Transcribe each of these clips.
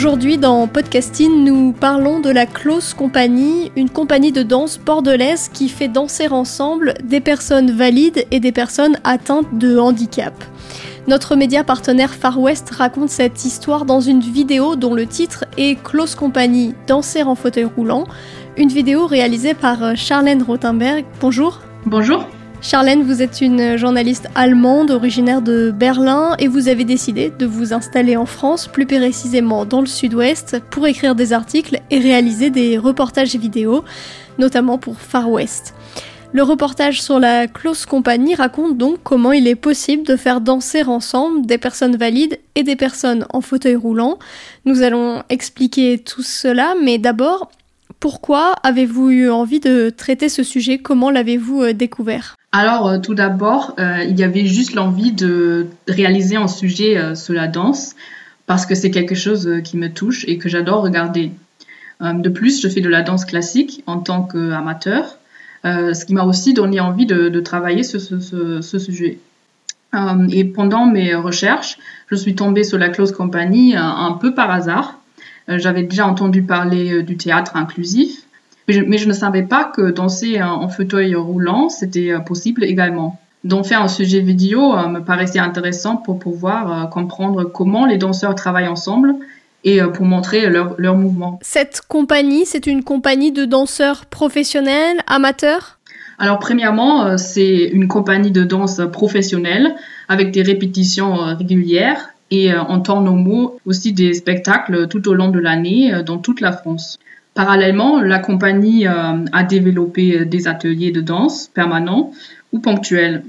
Aujourd'hui dans Podcasting, nous parlons de la Close Company, une compagnie de danse bordelaise qui fait danser ensemble des personnes valides et des personnes atteintes de handicap. Notre média partenaire Far West raconte cette histoire dans une vidéo dont le titre est Close Company, danser en fauteuil roulant, une vidéo réalisée par Charlène Rothenberg. Bonjour. Bonjour. Charlène, vous êtes une journaliste allemande originaire de Berlin et vous avez décidé de vous installer en France, plus précisément dans le sud-ouest, pour écrire des articles et réaliser des reportages vidéo, notamment pour Far West. Le reportage sur la Close Company raconte donc comment il est possible de faire danser ensemble des personnes valides et des personnes en fauteuil roulant. Nous allons expliquer tout cela, mais d'abord, pourquoi avez-vous eu envie de traiter ce sujet? Comment l'avez-vous euh, découvert? Alors, euh, tout d'abord, euh, il y avait juste l'envie de réaliser un sujet sur la danse parce que c'est quelque chose qui me touche et que j'adore regarder. de plus, je fais de la danse classique en tant qu'amateur, ce qui m'a aussi donné envie de, travailler sur ce, sujet. et pendant mes recherches, je suis tombée sur la Close Company un peu par hasard. J'avais déjà entendu parler du théâtre inclusif mais je, ne savais pas que danser en fauteuil roulant, c'était euh, possible également. Donc faire un sujet vidéo euh, me paraissait intéressant pour pouvoir euh, comprendre comment les danseurs travaillent ensemble et pour montrer leur, leur mouvement. Cette compagnie, c'est une compagnie de danseurs professionnels, amateurs? Alors, premièrement, c'est une compagnie de danse professionnelle avec des répétitions régulières et en temps normaux aussi des spectacles tout au long de l'année dans toute la France. Parallèlement, la compagnie euh, a développé des ateliers de danse permanents ou ponctuels.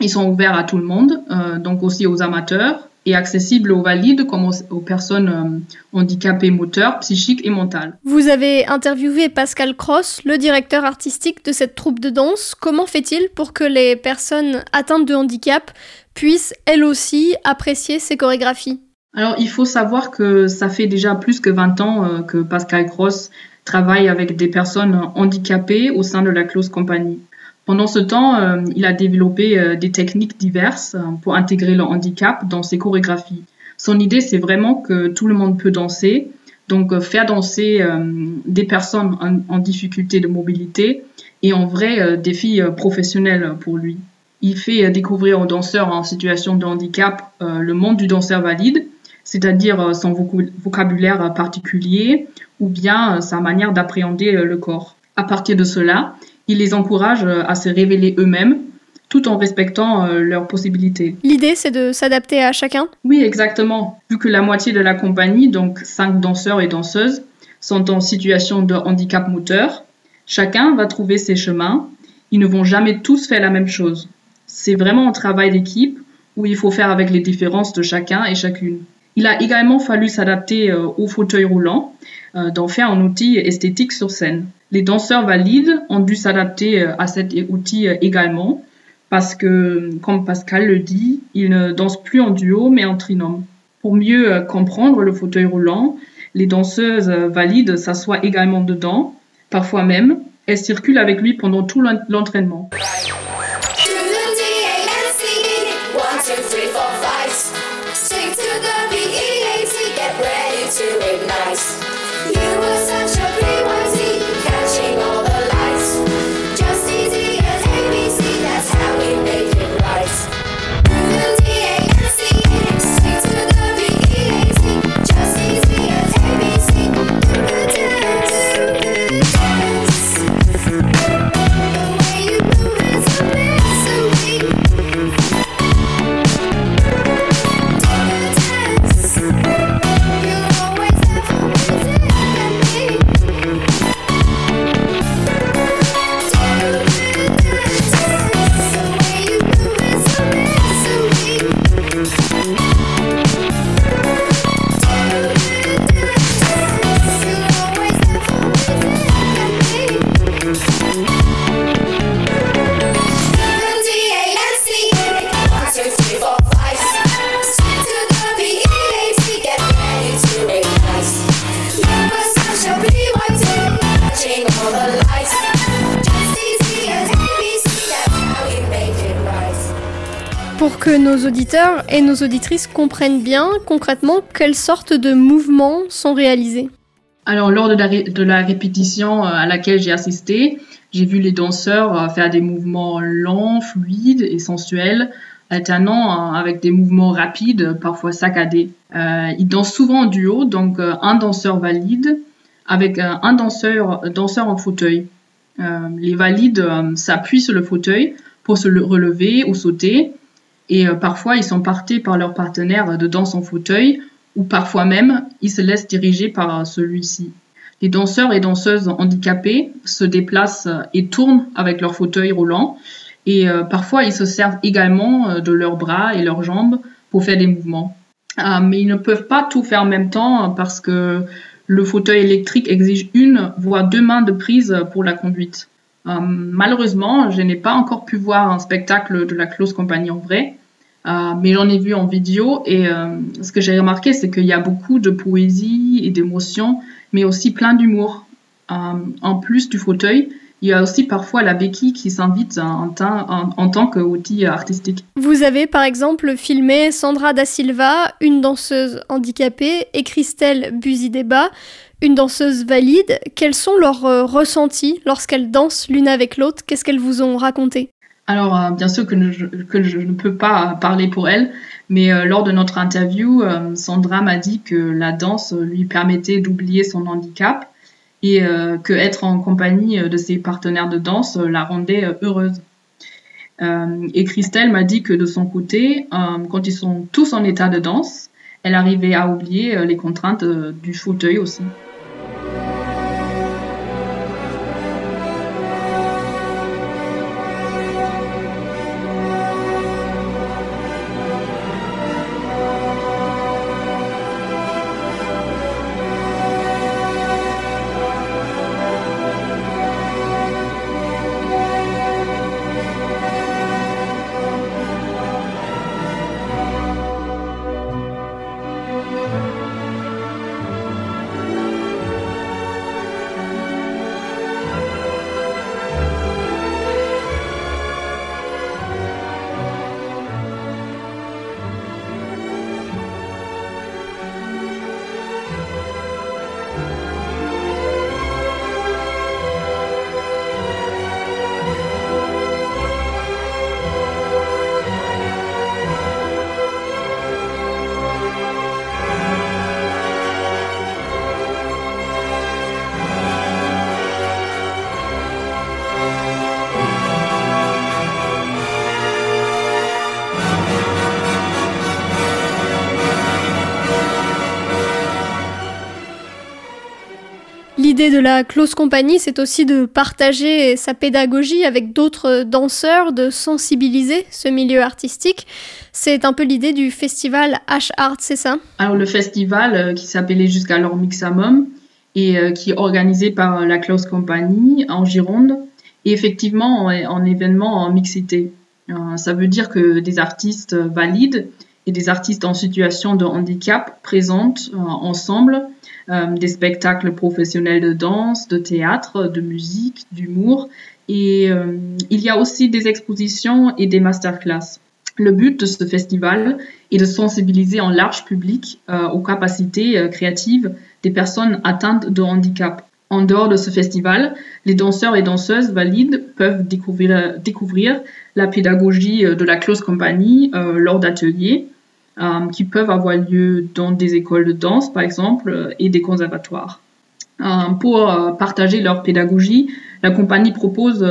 Ils sont ouverts à tout le monde, euh, donc aussi aux amateurs, et accessibles aux valides comme aux, personnes euh, handicapées moteurs, psychiques et mentales. Vous avez interviewé Pascal Cross, le directeur artistique de cette troupe de danse. Comment fait-il pour que les personnes atteintes de handicap puissent elles aussi apprécier ces chorégraphies? Alors, il faut savoir que ça fait déjà plus que 20 ans euh, que Pascal Gross travaille avec des personnes handicapées au sein de la Close Company. Pendant ce temps, euh, il a développé euh, des techniques diverses pour intégrer le handicap dans ses chorégraphies. Son idée, c'est vraiment que tout le monde peut danser, donc faire danser des personnes en, difficulté de mobilité et en vrai défi professionnel pour lui. Il fait découvrir aux danseurs en situation de handicap le monde du danseur valide c'est-à-dire euh, son vocabulaire particulier ou bien euh, sa manière d'appréhender euh, le corps. À partir de cela, il les encourage à se révéler eux-mêmes tout en respectant leurs possibilités. L'idée, c'est de s'adapter à chacun? Oui, exactement. Vu que la moitié de la compagnie, donc cinq danseurs et danseuses, sont en situation de handicap moteur, chacun va trouver ses chemins. Ils ne vont jamais tous faire la même chose. C'est vraiment un travail d'équipe où il faut faire avec les différences de chacun et chacune. Il a également fallu s'adapter euh, au fauteuil roulant, euh, d'en faire un outil esthétique sur scène. Les danseurs valides ont dû s'adapter euh, à cet outil également, parce que, comme Pascal le dit, ils ne dansent plus en duo, mais en trinôme. Pour mieux comprendre le fauteuil roulant, les danseuses valides s'assoient également dedans, parfois même, elles circulent avec lui pendant tout l'entraînement. Pour que nos auditeurs et nos auditrices comprennent bien concrètement quelles sortes de mouvements sont réalisés. Alors lors de la, répétition euh, à laquelle j'ai assisté, j'ai vu les danseurs euh, faire des mouvements lents, fluides et sensuels, alternant euh, avec des mouvements rapides, parfois saccadés. ils dansent souvent en duo, donc un danseur valide avec un danseur, danseur en fauteuil. les valides s'appuient sur le fauteuil pour se relever ou sauter, et parfois ils sont portés par leur partenaire de danse en fauteuil ou parfois même ils se laissent diriger par celui-ci. Les danseurs et danseuses handicapés se déplacent et tournent avec leur fauteuil roulant et euh, parfois ils se servent également euh, de leurs bras et leurs jambes pour faire des mouvements. Euh, mais ils ne peuvent pas tout faire en même temps parce que le fauteuil électrique exige une voire deux mains de prise pour la conduite. Malheureusement, je n'ai pas encore pu voir un spectacle de la Close Compagnie en vrai, euh, mais j'en ai vu en vidéo et euh, ce que j'ai remarqué, c'est qu'il y a beaucoup de poésie et d'émotion, mais aussi plein d'humour. Euh, en plus du fauteuil, il y a aussi parfois la béquille qui s'invite en, en, en, tant qu'outil artistique. Vous avez par exemple filmé Sandra Da Silva, une danseuse handicapée, et Christelle Buzideba, une danseuse valide. Quels sont leurs ressentis lorsqu'elles dansent l'une avec l'autre? Qu'est-ce qu'elles vous ont raconté? Alors, euh, bien sûr que, je, ne peux pas parler pour elle, mais euh, lors de notre interview, euh, Sandra m'a dit que la danse lui permettait d'oublier son handicap et que être en compagnie de ses partenaires de danse la rendait heureuse. et Christelle m'a dit que de son côté, quand ils sont tous en état de danse, elle arrivait à oublier les contraintes du fauteuil aussi. De la close compagnie, c'est aussi de partager sa pédagogie avec d'autres danseurs, de sensibiliser ce milieu artistique. C'est un peu l'idée du festival H-Art, c'est ça? Alors le festival euh, qui s'appelait jusqu'alors Mixamum et euh, qui est organisé par la close compagnie en Gironde et effectivement en, événement en mixité. Euh, ça veut dire que des artistes valides et des artistes en situation de handicap présentent ensemble euh, des spectacles professionnels de danse, de théâtre, de musique, d'humour. Et euh, il y a aussi des expositions et des masterclass. Le but de ce festival est de sensibiliser en large public euh, aux capacités créatives des personnes atteintes de handicap. En dehors de ce festival, les danseurs et danseuses valides peuvent découvrir, la pédagogie de la close compagnie lors d'ateliers euh, qui peuvent avoir lieu dans des écoles de danse, par exemple, euh, et des conservatoires. Euh, pour partager leur pédagogie, la compagnie propose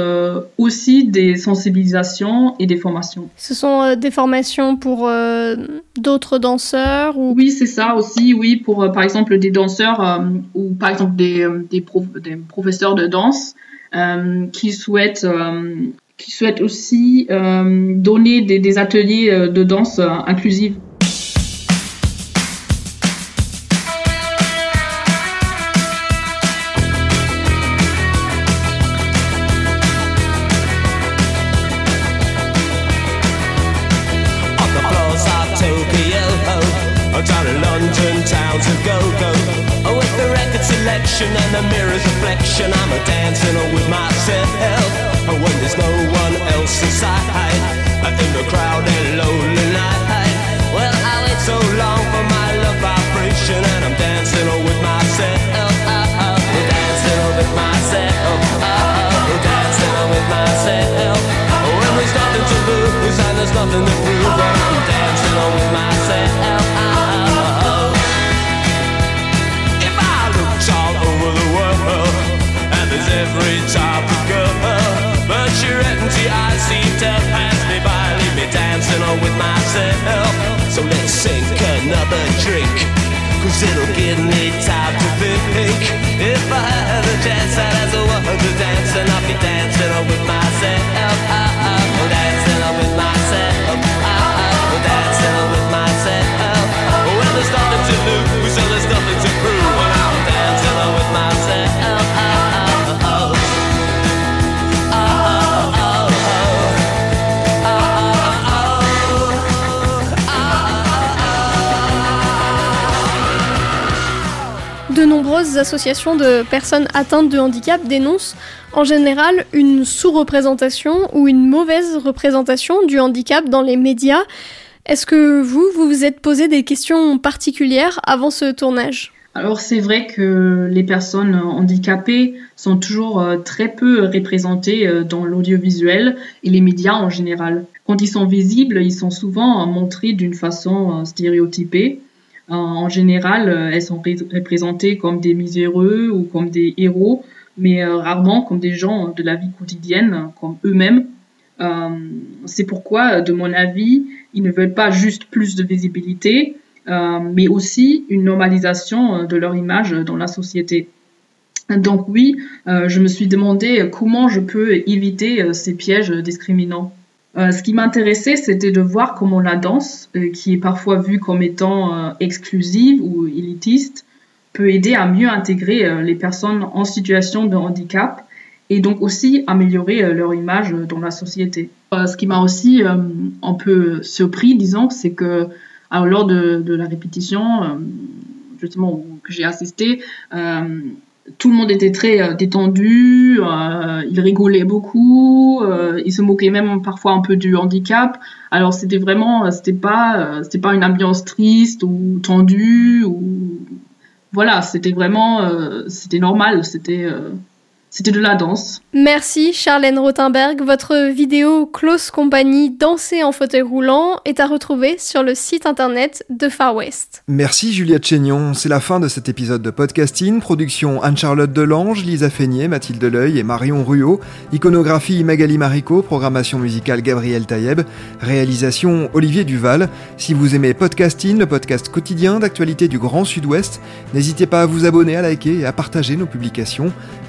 aussi des sensibilisations et des formations. Ce sont des formations pour d'autres danseurs ou... Oui, c'est ça aussi, oui, pour par exemple des danseurs ou par exemple des, des, des professeurs de danse qui souhaitent qui souhaitent aussi donner des, des ateliers de danse inclusive. And the mirror's reflection. I'm a dancing with myself. When there's no one else inside, in the crowded, lonely nothing sink another drink. Cause it'll give me time to think If I had a chance I'd nombreuses associations de personnes atteintes de handicap dénoncent en général une sous-représentation ou une mauvaise représentation du handicap dans les médias. Est-ce que vous, vous vous êtes posé des questions particulières avant ce tournage? Alors c'est vrai que les personnes handicapées sont toujours euh, très peu représentées euh, dans l'audiovisuel et les médias en général. Quand ils sont visibles, ils sont souvent euh, montrés d'une façon stéréotypée. En général, elles sont représentées comme des miséreux ou comme des héros, mais rarement comme des gens de la vie quotidienne, comme eux-mêmes. C'est pourquoi, de mon avis, ils ne veulent pas juste plus de visibilité, mais aussi une normalisation de leur image dans la société. Donc oui, je me suis demandé comment je peux éviter ces pièges discriminants. Euh, ce qui m'intéressait, c'était de voir comment la danse, euh, qui est parfois vue comme étant euh, exclusive ou élitiste, peut aider à mieux intégrer les personnes en situation de handicap et donc aussi améliorer leur image dans la société. ce qui m'a aussi un peu surpris, disons, c'est que lors de, de la répétition, justement, que j'ai assisté, tout le monde était très euh, détendu, euh, il rigolait beaucoup, euh, il se moquait même parfois un peu du handicap. Alors c'était vraiment, c'était pas, c'était pas une ambiance triste ou tendue ou voilà, c'était vraiment, c'était normal, c'était c'était de la danse. Merci Charlène Rothenberg. Votre vidéo Close Company Danser en fauteuil roulant est à retrouver sur le site internet de Far West. Merci Juliette Chénion. C'est la fin de cet épisode de podcasting. Production Anne-Charlotte Delange, Lisa Feignet, Mathilde Leuil et Marion Ruot. Iconographie Magali Marico. Programmation musicale Gabriel Taïeb. Réalisation Olivier Duval. Si vous aimez podcasting, le podcast quotidien d'actualité du Grand Sud-Ouest, n'hésitez pas à vous abonner, à liker et à partager nos publications.